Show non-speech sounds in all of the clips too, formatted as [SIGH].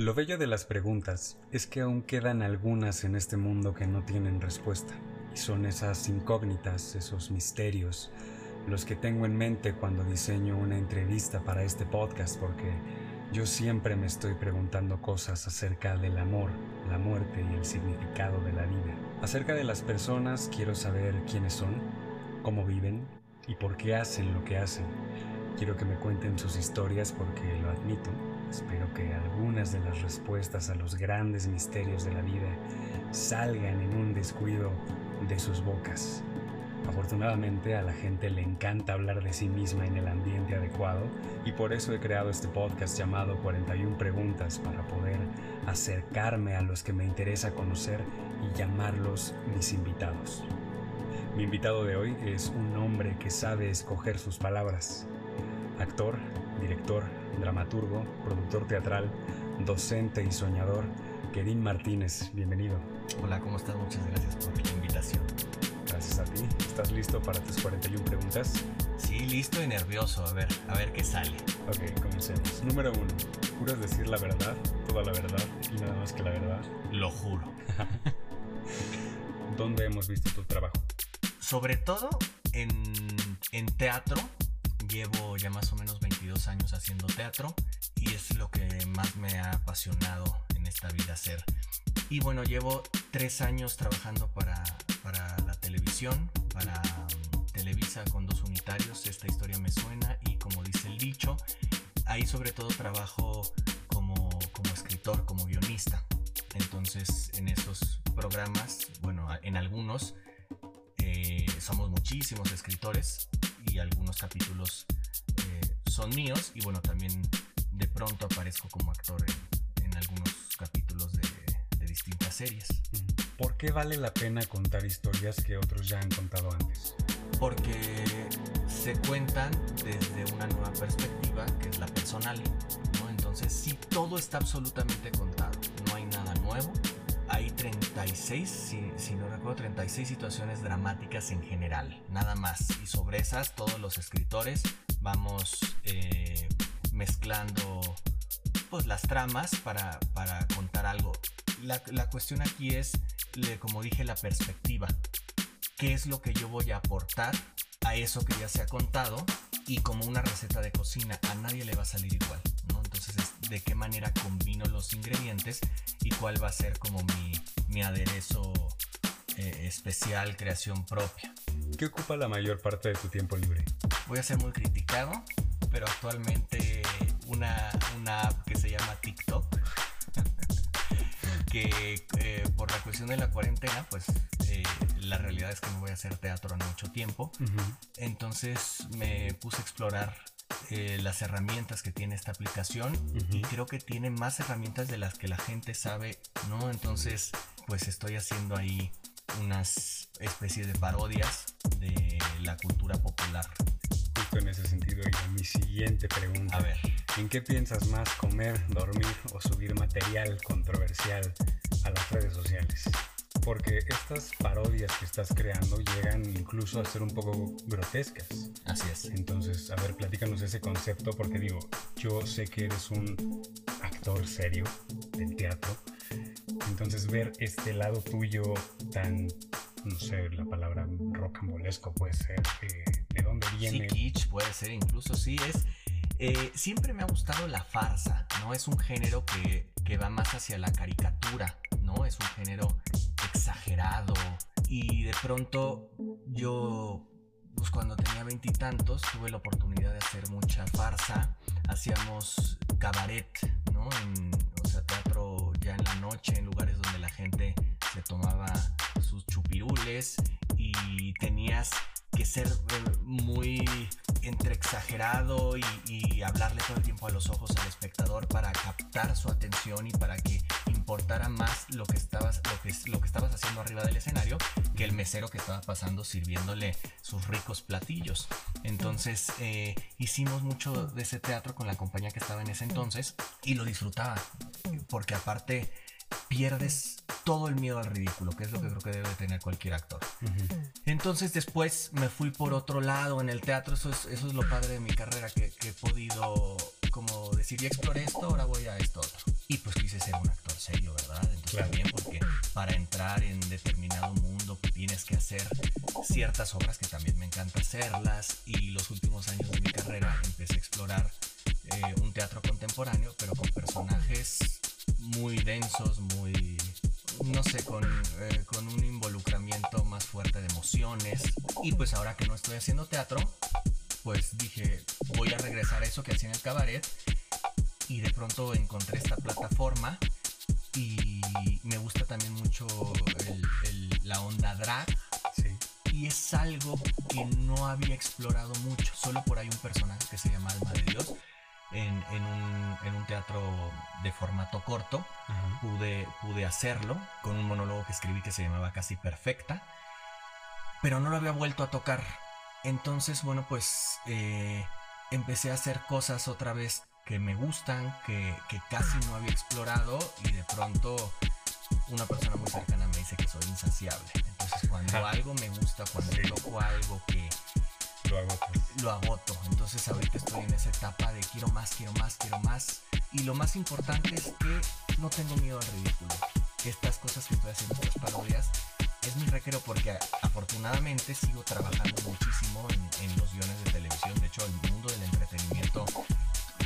Lo bello de las preguntas es que aún quedan algunas en este mundo que no tienen respuesta. Y son esas incógnitas, esos misterios, los que tengo en mente cuando diseño una entrevista para este podcast, porque yo siempre me estoy preguntando cosas acerca del amor, la muerte y el significado de la vida. Acerca de las personas quiero saber quiénes son, cómo viven y por qué hacen lo que hacen. Quiero que me cuenten sus historias porque lo admito, Espero que algunas de las respuestas a los grandes misterios de la vida salgan en un descuido de sus bocas. Afortunadamente a la gente le encanta hablar de sí misma en el ambiente adecuado y por eso he creado este podcast llamado 41 Preguntas para poder acercarme a los que me interesa conocer y llamarlos mis invitados. Mi invitado de hoy es un hombre que sabe escoger sus palabras. Actor, director, dramaturgo, productor teatral, docente y soñador, Kerim Martínez. Bienvenido. Hola, ¿cómo estás? Muchas gracias por la invitación. Gracias a ti. ¿Estás listo para tus 41 preguntas? Sí, listo y nervioso. A ver, a ver qué sale. Ok, comencemos. Número uno. ¿Juras decir la verdad, toda la verdad y nada más que la verdad? Lo juro. [LAUGHS] ¿Dónde hemos visto tu trabajo? Sobre todo en, en teatro Llevo ya más o menos 22 años haciendo teatro y es lo que más me ha apasionado en esta vida hacer. Y bueno, llevo tres años trabajando para, para la televisión, para um, Televisa con dos unitarios, esta historia me suena y como dice el dicho, ahí sobre todo trabajo como, como escritor, como guionista. Entonces en esos programas, bueno, en algunos eh, somos muchísimos escritores y algunos capítulos son míos y bueno, también de pronto aparezco como actor en, algunos capítulos de, distintas series. ¿Por qué vale la pena contar historias que otros ya han contado antes? Porque se cuentan desde una nueva perspectiva que es la personal. ¿no? Entonces, si todo está absolutamente contado, no hay nada nuevo, hay 36, si, no recuerdo, 36 situaciones dramáticas en general, nada más. Y sobre esas todos los escritores vamos eh, mezclando pues, las tramas para, contar algo. La, cuestión aquí es, como dije, la perspectiva. ¿Qué es lo que yo voy a aportar a eso que ya se ha contado? Y como una receta de cocina, a nadie le va a salir igual, ¿no? Entonces, de qué manera combino los ingredientes y cuál va a ser como mi, aderezo eh, especial, creación propia. ¿Qué ocupa la mayor parte de tu tiempo libre? Voy a ser muy criticado, pero actualmente una, una app que se llama TikTok, que eh, por la cuestión de la cuarentena, pues eh, la realidad es que no voy a hacer teatro en mucho tiempo. Entonces me puse a explorar eh, las herramientas que tiene esta aplicación y creo que tiene más herramientas de las que la gente sabe, ¿no? Entonces, pues estoy haciendo ahí unas especies de parodias de la cultura popular. Justo en ese sentido, y mi siguiente pregunta. A ver. ¿En qué piensas más, comer, dormir o subir material controversial a las redes sociales? porque estas parodias que estás creando llegan incluso a ser un poco grotescas. Así es. Entonces, a ver, platícanos ese concepto, porque digo, yo sé que eres un actor serio del teatro, entonces ver este lado tuyo tan, no sé, la palabra rocambolesco puede ser, eh, ¿de dónde viene? Sí, kitsch puede ser, incluso sí, es... Eh, siempre me ha gustado la farsa, ¿no? Es un género que, que va más hacia la caricatura, ¿no? Es un género exagerado. Y de pronto yo, pues cuando tenía veintitantos, tuve la oportunidad de hacer mucha farsa. Hacíamos cabaret, ¿no? En, o sea, teatro ya en la noche, en lugares donde la gente se tomaba sus chupirules y tenías que ser muy entre exagerado y, hablarle todo el tiempo a los ojos al espectador para captar su atención y para que importara más lo que estabas, lo que, lo que estabas haciendo arriba del escenario que el mesero que estaba pasando sirviéndole sus ricos platillos. Entonces eh, hicimos mucho de ese teatro con la compañía que estaba en ese entonces y lo disfrutaba porque aparte pierdes todo el miedo al ridículo, que es lo que creo que debe tener cualquier actor. Uh -huh. Entonces después me fui por otro lado en el teatro, eso es, eso es lo padre de mi carrera, que, que he podido como decir, ya exploré esto, ahora voy a esto otro. Y pues quise ser un actor serio, ¿verdad? Entonces claro. también porque para entrar en determinado mundo pues, tienes que hacer ciertas obras que también me encanta hacerlas y los últimos años de mi carrera empecé a explorar eh, un teatro contemporáneo, pero con personajes muy densos, muy no sé, con, eh, con un involucramiento más fuerte de emociones. Y pues ahora que no estoy haciendo teatro, pues dije, voy a regresar a eso que hacía en el cabaret. Y de pronto encontré esta plataforma y me gusta también mucho la onda drag. Y es algo que no había explorado mucho. Solo por ahí un personaje que se llama Alma de Dios en, un, teatro de formato corto. pude, pude hacerlo con un monólogo que escribí que se llamaba Casi Perfecta. Pero no lo había vuelto a tocar. Entonces, bueno, pues eh, empecé a hacer cosas otra vez que me gustan, que, casi no había explorado y de pronto una persona muy cercana me dice que soy insaciable. Entonces cuando algo me gusta, cuando toco algo que lo agoto. lo agoto. Entonces ahorita estoy en esa etapa de quiero más, quiero más, quiero más. Y lo más importante es que no tengo miedo al ridículo. Estas cosas que estoy haciendo, estas parodias, es mi recreo porque afortunadamente sigo trabajando muchísimo en, en los guiones de televisión. De hecho, el mundo del entretenimiento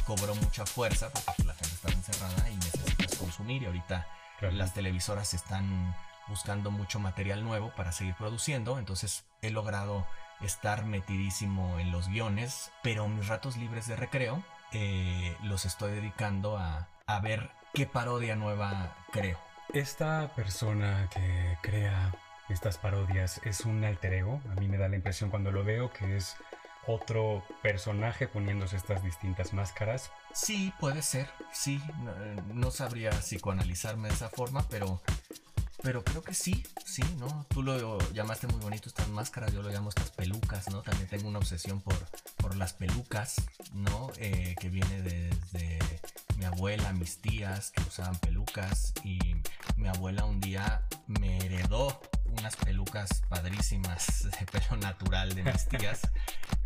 cobró mucha fuerza porque la gente estaba encerrada y necesitas consumir y ahorita las televisoras están buscando mucho material nuevo para seguir produciendo, entonces he logrado estar metidísimo en los guiones, pero mis ratos libres de recreo eh, los estoy dedicando a, a ver qué parodia nueva creo. Esta persona que crea estas parodias es un alter ego. A mí me da la impresión cuando lo veo que es otro personaje poniéndose estas distintas máscaras. Sí, puede ser, sí, no, sabría psicoanalizarme de esa forma, pero, pero creo que sí, sí, ¿no? Tú lo llamaste muy bonito estas máscaras, yo lo llamo estas pelucas, ¿no? También tengo una obsesión por, por las pelucas, ¿no? Eh, que viene desde mi abuela, mis tías que usaban pelucas y mi abuela un día me heredó unas pelucas padrísimas [LAUGHS] de pelo natural de mis tías.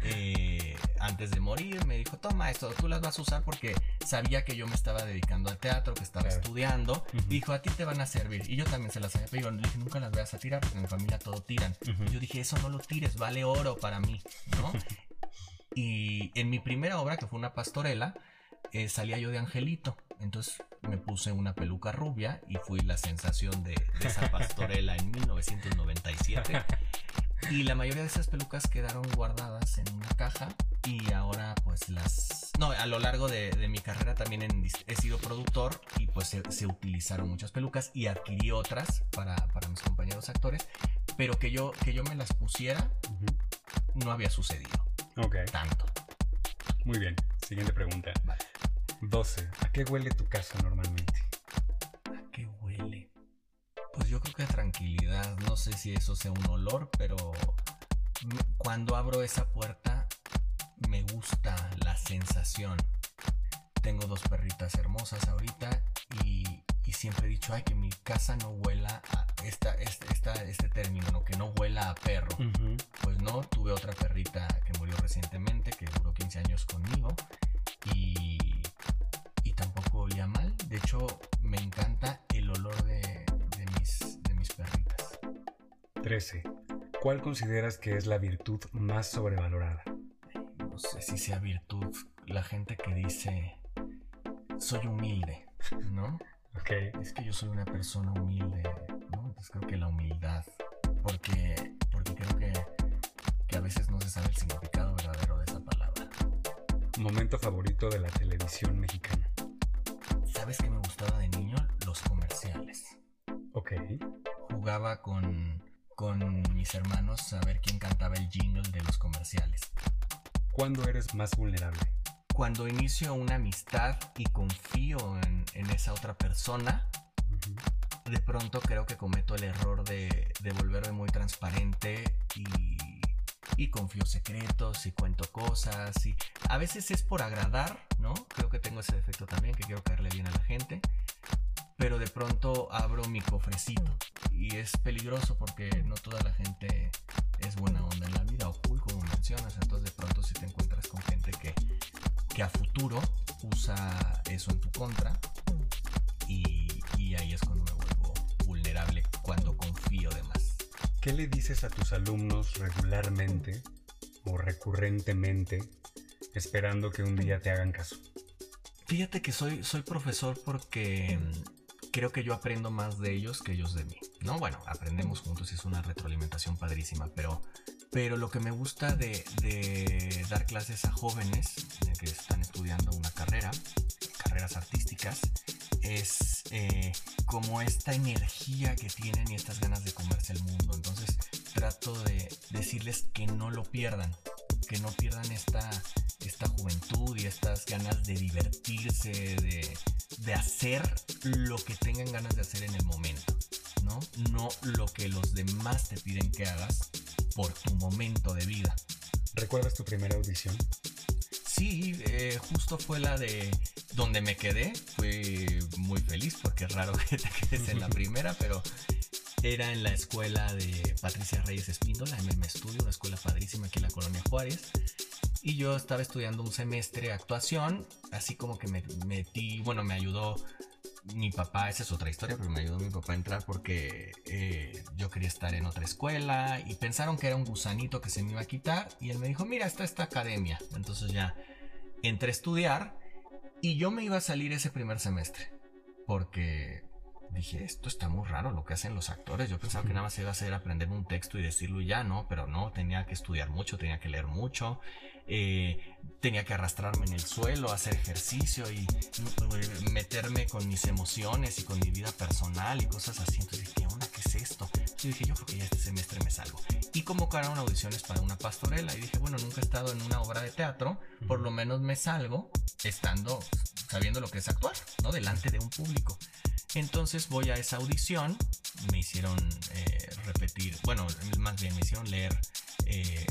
Eh, antes de morir me dijo, toma esto, tú las vas a usar porque sabía que yo me estaba dedicando al teatro, que estaba estudiando. Dijo, a ti te van a servir. Y yo también se las había pedido. Le dije, nunca las voy a tirar porque en mi familia todo tiran. yo dije, eso no lo tires, vale oro para mí, ¿no? [LAUGHS] y en mi primera obra, que fue una pastorela, eh, salía yo de Angelito. Entonces me puse una peluca rubia y fui la sensación de, esa [LAUGHS] pastorela en 1997. Y la mayoría de esas pelucas quedaron guardadas en una caja y ahora pues las... No, a lo largo de, mi carrera también he sido productor y pues se, utilizaron muchas pelucas y adquirí otras para, mis compañeros actores, pero que yo, que yo me las pusiera no había sucedido. Ok. Tanto. Muy bien. Siguiente pregunta. 12. ¿A qué huele tu casa normalmente? ¿A qué huele? Pues yo creo que a tranquilidad. No sé si eso sea un olor, pero cuando abro esa puerta me gusta la sensación. Tengo dos perritas hermosas ahorita y, siempre he dicho, ay, que mi casa no huela a esta, este, este término, ¿no? que no huela a perro. Pues no, tuve otra perrita que murió recientemente, que duró 15 años conmigo y tampoco olía mal. De hecho, me encanta el olor de, mis, de mis perritas. 13. ¿Cuál consideras que es la virtud más sobrevalorada? No sé si sea virtud. La gente que dice, soy humilde, ¿no? Es que yo soy una persona humilde, ¿no? Entonces creo que la humildad, porque, porque creo que, que a veces no se sabe el significado verdadero de esa palabra. Momento favorito de la televisión mexicana. ¿Sabes qué me gustaba de niño? Los comerciales. Ok. Jugaba con, con mis hermanos a ver quién cantaba el jingle de los comerciales. ¿Cuándo eres más vulnerable? Cuando inicio una amistad y confío en, esa otra persona, de pronto creo que cometo el error de, de volverme muy transparente y y confío secretos y cuento cosas y a veces es por agradar, ¿no? Creo que tengo ese defecto también, que quiero caerle bien a la gente, pero de pronto abro mi cofrecito y es peligroso porque no toda la gente es buena onda en la vida o cool como mencionas, entonces de pronto si te encuentras con gente que, que a futuro usa eso en tu contra y, y ahí es cuando me vuelvo vulnerable, cuando confío de más. ¿Qué le dices a tus alumnos regularmente o recurrentemente esperando que un día te hagan caso? Fíjate que soy, soy profesor porque mm, creo que yo aprendo más de ellos que ellos de mí. No, bueno, aprendemos juntos y es una retroalimentación padrísima, pero, pero lo que me gusta de, dar clases a jóvenes que están estudiando una carrera, carreras artísticas, es eh, como esta energía que tienen y estas ganas de comerse el mundo. Entonces trato de decirles que no lo pierdan, que no pierdan esta, esta juventud y estas ganas de divertirse, de, de hacer lo que tengan ganas de hacer en el momento, ¿no? No lo que los demás te piden que hagas por tu momento de vida. ¿Recuerdas tu primera audición? Sí, eh, justo fue la de donde me quedé. Fui muy feliz porque es raro [LAUGHS] que te quedes en la [LAUGHS] primera, pero era en la escuela de Patricia Reyes Espíndola, MM Studio, una escuela padrísima aquí en la colonia Juárez. Y yo estaba estudiando un semestre de actuación, así como que me metí, bueno, me ayudó mi papá, esa es otra historia, pero me ayudó mi papá a entrar porque eh, yo quería estar en otra escuela y pensaron que era un gusanito que se me iba a quitar y él me dijo, mira, está esta academia. Entonces ya entré a estudiar y yo me iba a salir ese primer semestre porque dije, esto está muy raro lo que hacen los actores. Yo pensaba que nada más iba a hacer aprender un texto y decirlo y ya, ¿no? Pero no, tenía que estudiar mucho, tenía que leer mucho, eh, tenía que arrastrarme en el suelo, hacer ejercicio y eh, meterme con mis emociones y con mi vida personal y cosas así. Entonces dije, ¿qué onda? ¿Qué es esto? Yo dije, yo creo que ya este semestre me salgo. Y convocaron audiciones para una pastorela y dije, bueno, nunca he estado en una obra de teatro, por lo menos me salgo estando, sabiendo lo que es actuar, ¿no? Delante de un público. Entonces voy a esa audición, me hicieron eh, repetir, bueno, más bien me hicieron leer eh,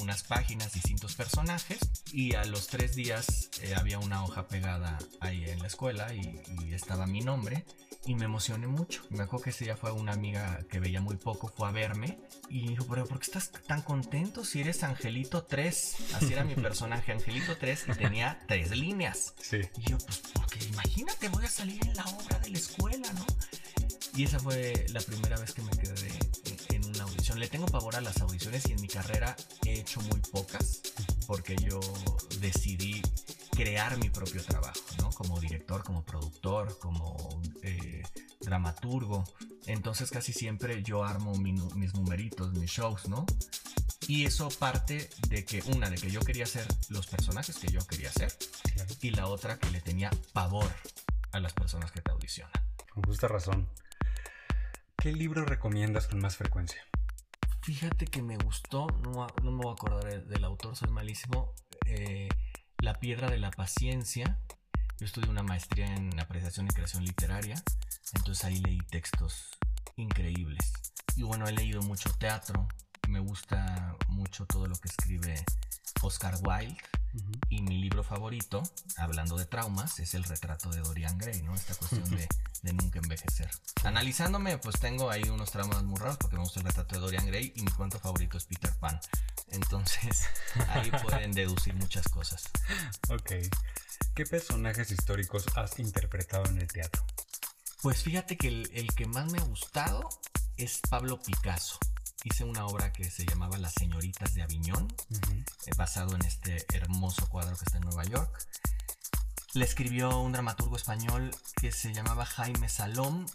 unas páginas, distintos personajes, y a los tres días eh, había una hoja pegada ahí en la escuela y, estaba mi nombre. Y me emocioné mucho. Me acuerdo que ese día fue una amiga que veía muy poco, fue a verme y dijo, pero ¿por qué estás tan contento si eres Angelito 3? Así era mi [LAUGHS] personaje, Angelito 3, y tenía tres líneas. Sí. Y yo, pues, porque imagínate, voy a salir en la obra de la escuela, ¿no? Y esa fue la primera vez que me quedé audición. Le tengo pavor a las audiciones y en mi carrera he hecho muy pocas porque yo decidí crear mi propio trabajo, ¿no? Como director, como productor, como eh, dramaturgo. Entonces casi siempre yo armo mis numeritos, mis shows, ¿no? Y eso parte de que, una, de que yo quería hacer los personajes que yo quería hacer. Y la otra, que le tenía pavor a las personas que te audicionan. Con justa razón. ¿Qué libro recomiendas con más frecuencia? Fíjate que me gustó, no, me voy a acordar del autor, soy malísimo. Eh, la piedra de la paciencia. Yo estudié una maestría en apreciación y creación literaria, entonces ahí leí textos increíbles. Y bueno, he leído mucho teatro, me gusta mucho todo lo que escribe Oscar Wilde. Y mi libro favorito, hablando de traumas, es el retrato de Dorian Gray, ¿no? Esta cuestión de [LAUGHS] de nunca envejecer. Analizándome, pues tengo ahí unos traumas muy raros porque me gusta el retrato de Dorian Gray y mi cuento favorito es Peter Pan. Entonces, [LAUGHS] ahí pueden deducir muchas cosas. Ok. ¿Qué personajes históricos has interpretado en el teatro? Pues fíjate que el, que más me ha gustado es Pablo Picasso. Hice una obra que se llamaba Las Señoritas de Aviñón, eh, basado en este hermoso cuadro que está en Nueva York. Le escribió un dramaturgo español que se llamaba Jaime Salom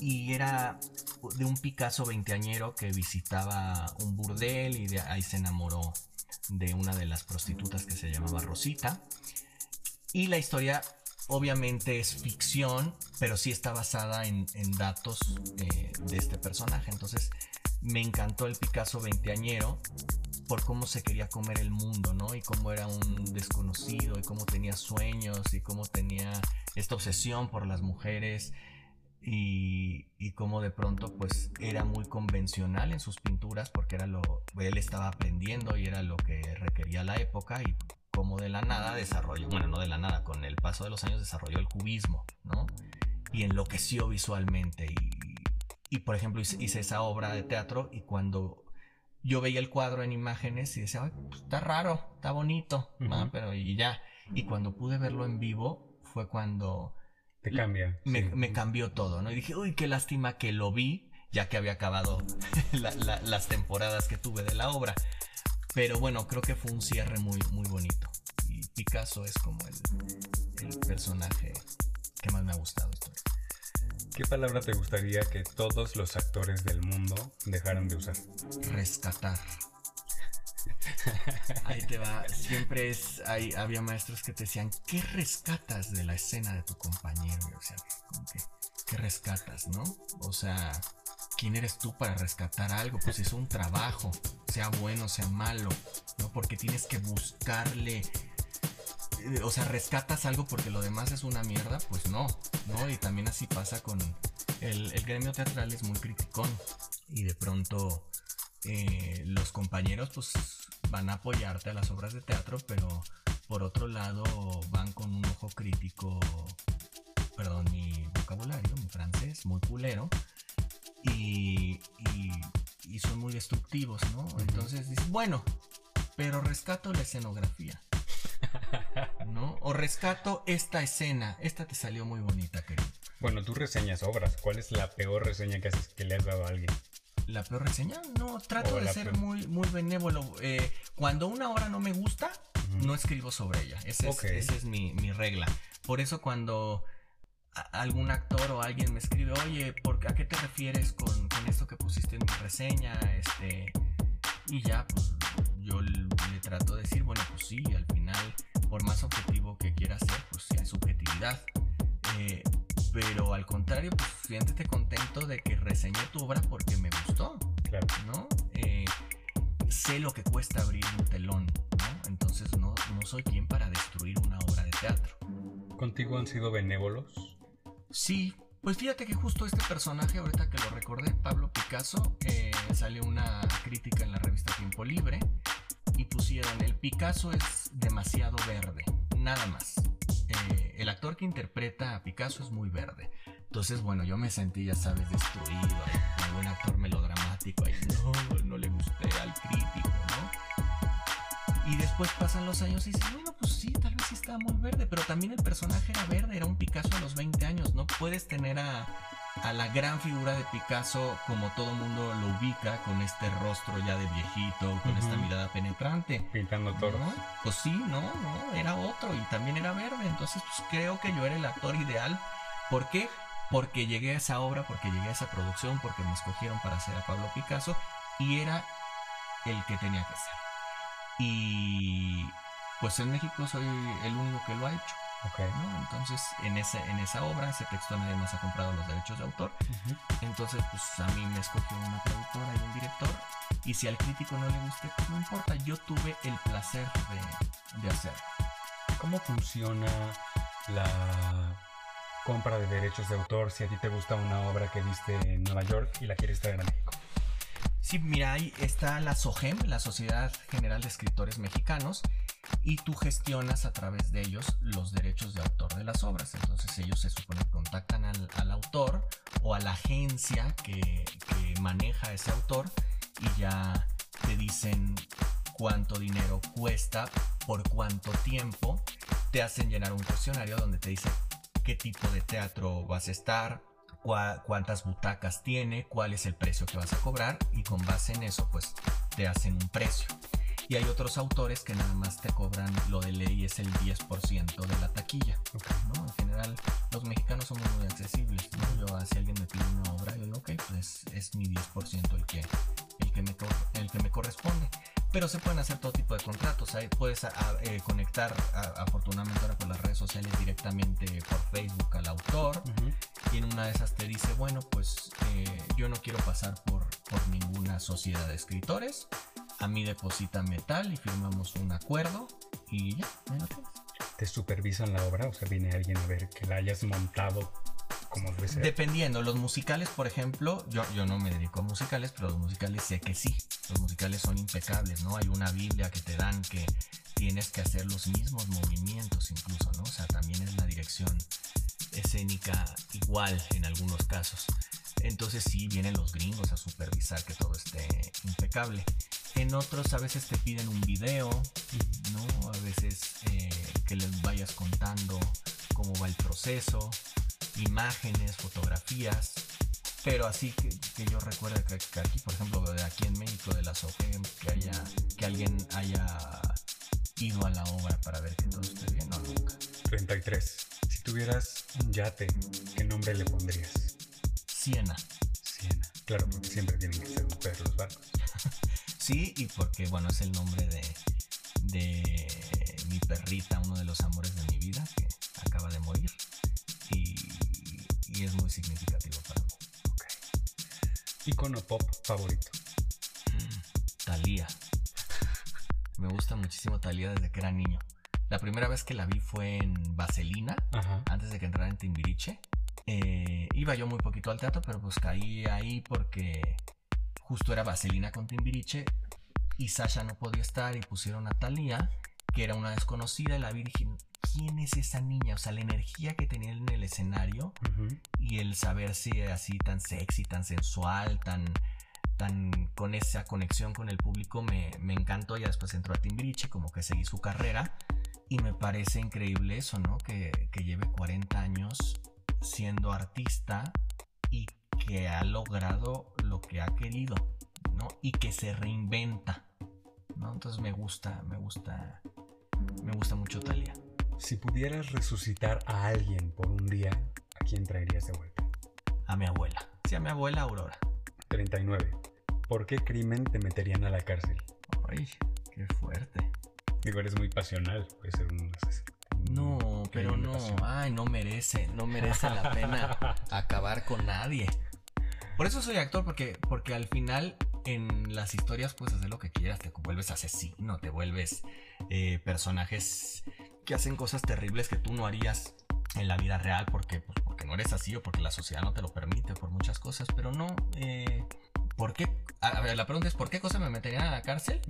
y era de un Picasso veinteañero que visitaba un burdel y de ahí se enamoró de una de las prostitutas que se llamaba Rosita. Y la historia obviamente es ficción, pero sí está basada en, datos eh, de este personaje. Entonces me encantó el Picasso veinteañero por cómo se quería comer el mundo, ¿no? Y cómo era un desconocido y cómo tenía sueños y cómo tenía esta obsesión por las mujeres y, cómo de pronto pues era muy convencional en sus pinturas porque era lo él estaba aprendiendo y era lo que requería la época y como de la nada desarrolló, bueno, no de la nada, con el paso de los años desarrolló el cubismo, ¿no? Y enloqueció visualmente y, y por ejemplo hice esa obra de teatro y cuando yo veía el cuadro en imágenes y decía, pues, está raro, está bonito, pero y ya. Y cuando pude verlo en vivo fue cuando... Te cambia. Me, cambió todo, ¿no? Y dije, uy, qué lástima que lo vi ya que había acabado [LAUGHS] las temporadas que tuve de la obra. Pero bueno, creo que fue un cierre muy, muy bonito. Y Picasso es como el, el personaje que más me ha gustado. ¿Qué palabra te gustaría que todos los actores del mundo dejaran de usar? Rescatar. Ahí te va. Siempre es. Hay, había maestros que te decían, ¿qué rescatas de la escena de tu compañero? O sea, que, ¿qué rescatas, no? O sea, ¿quién eres tú para rescatar algo? Pues es un trabajo, sea bueno, sea malo, ¿no? Porque tienes que buscarle. Eh, o sea, rescatas algo porque lo demás es una mierda, pues no, ¿no? Y también así pasa con. El, el gremio teatral es muy criticón. Y de pronto. Eh, los compañeros pues van a apoyarte a las obras de teatro, pero por otro lado van con un ojo crítico, perdón, mi vocabulario, mi francés, muy culero, y, y, son muy destructivos, ¿no? Entonces dices, bueno, pero rescato la escenografía. O rescato esta escena. Esta te salió muy bonita, querido. Bueno, tú reseñas obras. ¿Cuál es la peor reseña que, haces, que le has dado a alguien? la peor reseña. No, trato de ser muy, muy benévolo. Eh, cuando una obra no me gusta, no escribo sobre ella. Esa es, mi, regla. Por eso cuando algún actor o alguien me escribe, oye, ¿por, ¿a qué te refieres con, esto que pusiste en mi reseña? Este, y ya, pues yo le, trato de decir, bueno, pues sí, al final, por más objetivo que quiera ser, pues hay subjetividad. Eh, pero al contrario, pues siéntete contento de que reseñé tu obra porque me gustó. Claro. ¿No? Eh, sé lo que cuesta abrir un telón, ¿no? Entonces no, no soy quien para destruir una obra de teatro. ¿Contigo han sido benévolos? Sí, pues fíjate que justo este personaje, ahorita que lo recordé, Pablo Picasso, eh, salió una crítica en la revista Tiempo Libre pusieron, el Picasso es demasiado verde, nada más. Eh, el actor que interpreta a Picasso es muy verde. Entonces, bueno, yo me sentí, ya sabes, destruido. Como un actor melodramático. [LAUGHS] No, no le gusté al crítico. Y después pasan los años y dices, bueno, pues sí, tal vez sí estaba muy verde. Pero también el personaje era verde, era un Picasso a los 20 años. No puedes tener a, a la gran figura de Picasso como todo mundo lo ubica, con este rostro ya de viejito, con esta mirada penetrante. Pintando toros. Pues sí, no, no, era otro y también era verde. Entonces, pues creo que yo era el actor ideal. ¿Por qué? Porque llegué a esa obra, porque llegué a esa producción, porque me escogieron para hacer a Pablo Picasso y era el que tenía que ser. Y pues en México soy el único que lo ha hecho. Entonces, en, ese, en esa obra, ese texto nadie más ha comprado los derechos de autor. Entonces, pues a mí me escogió una productora y un director. Y si al crítico no le guste, pues no importa. Yo tuve el placer de, de hacerlo. ¿Cómo funciona la compra de derechos de autor si a ti te gusta una obra que viste en Nueva York y la quieres traer a México? Sí, mira, ahí está la SOGEM, la Sociedad General de Escritores Mexicanos, y tú gestionas a través de ellos los derechos de autor de las obras. Entonces ellos se supone que contactan al, autor o a la agencia que, maneja ese autor y ya te dicen cuánto dinero cuesta, por cuánto tiempo, te hacen llenar un cuestionario donde te dice qué tipo de teatro vas a estar, cuántas butacas tiene, cuál es el precio que vas a cobrar y con base en eso pues te hacen un precio. Y hay otros autores que nada más te cobran lo de ley es el 10% de la taquilla. ¿no? En general, los mexicanos somos muy accesibles. ¿no? Yo, si alguien me pide una obra, yo digo, ok, pues es mi 10% el que, el, que me, el que me corresponde. Pero se pueden hacer todo tipo de contratos. Ahí puedes eh, conectar, afortunadamente ahora por las redes sociales, directamente por Facebook al autor. Y en una de esas te dice, bueno, pues eh, yo no quiero pasar por, por ninguna sociedad de escritores a mí deposita metal y firmamos un acuerdo y ya, me ¿Te supervisan la obra? O sea, viene alguien a ver que la hayas montado como debe ser. Dependiendo, los musicales, por ejemplo, yo, yo no me dedico a musicales, pero los musicales sé que sí. Los musicales son impecables, ¿no? Hay una Biblia que te dan que tienes que hacer los mismos movimientos incluso, ¿no? O sea, también es la dirección escénica igual en algunos casos. Entonces sí, vienen los gringos a supervisar que todo esté impecable. En otros a veces te piden un video, ¿no? A veces eh, que les vayas contando cómo va el proceso, imágenes, fotografías. Pero así que, yo recuerdo que, que aquí, por ejemplo, de aquí en México, de la SOGEM, que, haya, que alguien haya ido a la obra para ver que todo esté bien, no, nunca. 33. Si tuvieras un yate, ¿qué nombre le pondrías? Siena. Siena. Claro, porque siempre tienen que ser mujeres los barcos. [LAUGHS] Sí, y porque, bueno, es el nombre de, de mi perrita, uno de los amores de mi vida, que acaba de morir. Y, y es muy significativo para mí. Ok. Icono pop favorito. Talía. [LAUGHS] Me gusta muchísimo Talía desde que era niño. La primera vez que la vi fue en Vaselina, Ajá. antes de que entrara en Timbiriche. Eh, iba yo muy poquito al teatro, pero pues caí ahí porque justo era Vaselina con Timbiriche y Sasha no podía estar y pusieron a Talía, que era una desconocida, y la vi y dije, ¿quién es esa niña? O sea, la energía que tenía en el escenario Ujú. y el saberse así tan sexy, tan sensual, tan, tan con esa conexión con el público me, me encantó. Ya después entró a Timbiriche, como que seguí su carrera y me parece increíble eso, ¿no? Que, que lleve 40 años siendo artista y que ha logrado lo que ha querido, ¿no? Y que se reinventa, ¿no? Entonces me gusta, me gusta, me gusta mucho Talia. Si pudieras resucitar a alguien por un día, ¿a quién traerías de vuelta? A mi abuela. Sí, a mi abuela Aurora. 39. ¿Por qué crimen te meterían a la cárcel? Ay, qué fuerte. Digo, eres muy pasional. Puede ser un... No, un pero no, ay, no merece, no merece la pena [LAUGHS] acabar con nadie. Por eso soy actor, porque, porque al final en las historias puedes hacer lo que quieras, te vuelves asesino, te vuelves eh, personajes que hacen cosas terribles que tú no harías en la vida real porque, pues, porque no eres así o porque la sociedad no te lo permite, por muchas cosas, pero no, eh, ¿por qué? A ver, la pregunta es, ¿por qué cosa me meterían a la cárcel?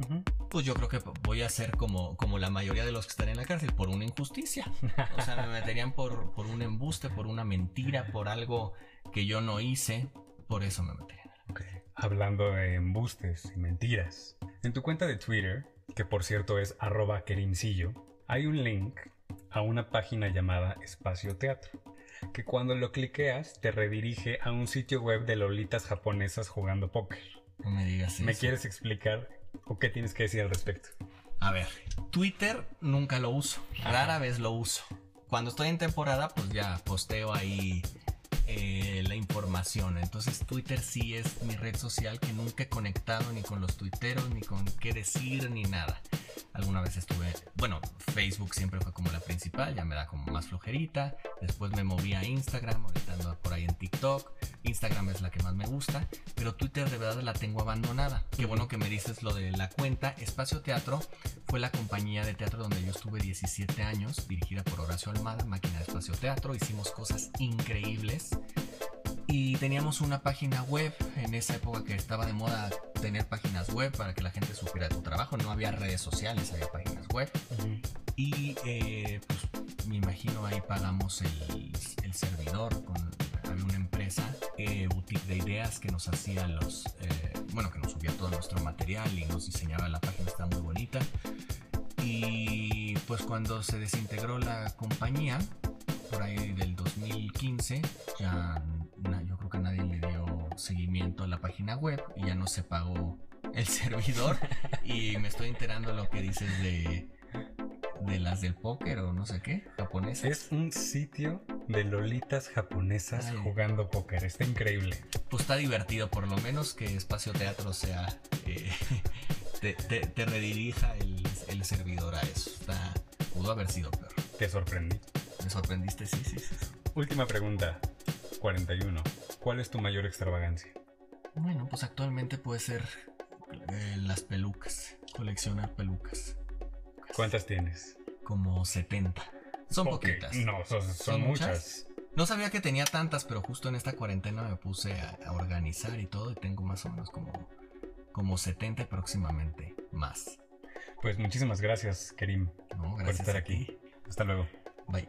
Pues yo creo que voy a ser como, como la mayoría de los que están en la cárcel, por una injusticia. O sea, me meterían por, por un embuste, por una mentira, por algo que yo no hice. Por eso me meterían. Ok. Hablando de embustes y mentiras. En tu cuenta de Twitter, que por cierto es arroba kerimcillo, hay un link a una página llamada Espacio Teatro, que cuando lo cliqueas te redirige a un sitio web de lolitas japonesas jugando póker. No me digas ¿Me eso. quieres explicar o qué tienes que decir al respecto? A ver, Twitter nunca lo uso. Rara vez lo uso. Cuando estoy en temporada, pues ya posteo ahí eh, la información. Entonces Twitter sí es mi red social que nunca he conectado ni con los tuiteros, ni con qué decir, ni nada. Alguna vez estuve, bueno, Facebook siempre fue como la principal, ya me da como más flojerita. Después me moví a Instagram, ahorita ando por ahí en TikTok. Instagram es la que más me gusta, pero Twitter de verdad la tengo abandonada. Qué bueno que me dices lo de la cuenta. Espacio Teatro fue la compañía de teatro donde yo estuve 17 años, dirigida por Horacio Almada, máquina de Espacio Teatro. Hicimos cosas increíbles. Y teníamos una página web en esa época que estaba de moda tener páginas web para que la gente supiera de tu trabajo. No había redes sociales, había páginas web. Y eh, pues me imagino ahí pagamos el, el servidor con había una empresa, eh, boutique de ideas que nos hacía los, eh, bueno, que nos subía todo nuestro material y nos diseñaba la página, está muy bonita. Y pues cuando se desintegró la compañía, por ahí del 2015, ya na- yo creo que nadie le seguimiento a la página web y ya no se pagó el [LAUGHS] servidor y me estoy enterando lo que dices de de las del póker o no sé qué, japonesas. Es un sitio de lolitas japonesas Ay. jugando póker. Está increíble. Pues está divertido, por lo menos que Espacio Teatro sea eh, [LAUGHS] te, te- te redirija el, el servidor a eso. Está, pudo haber sido peor. Te sorprendí. Me sorprendiste, sí, sí, sí. Última pregunta. 41. ¿Cuál es tu mayor extravagancia? Bueno, pues actualmente puede ser eh, las pelucas, coleccionar pelucas, ¿Cuántas tienes? como 70. Son poquitas. No, son, son ¿Son muchas. No sabía que tenía tantas, pero justo en esta cuarentena me puse a, a organizar y todo y tengo más o menos como, como 70 próximamente más. Pues muchísimas gracias, Kerim, No, por gracias estar a aquí. Hasta luego. Bye.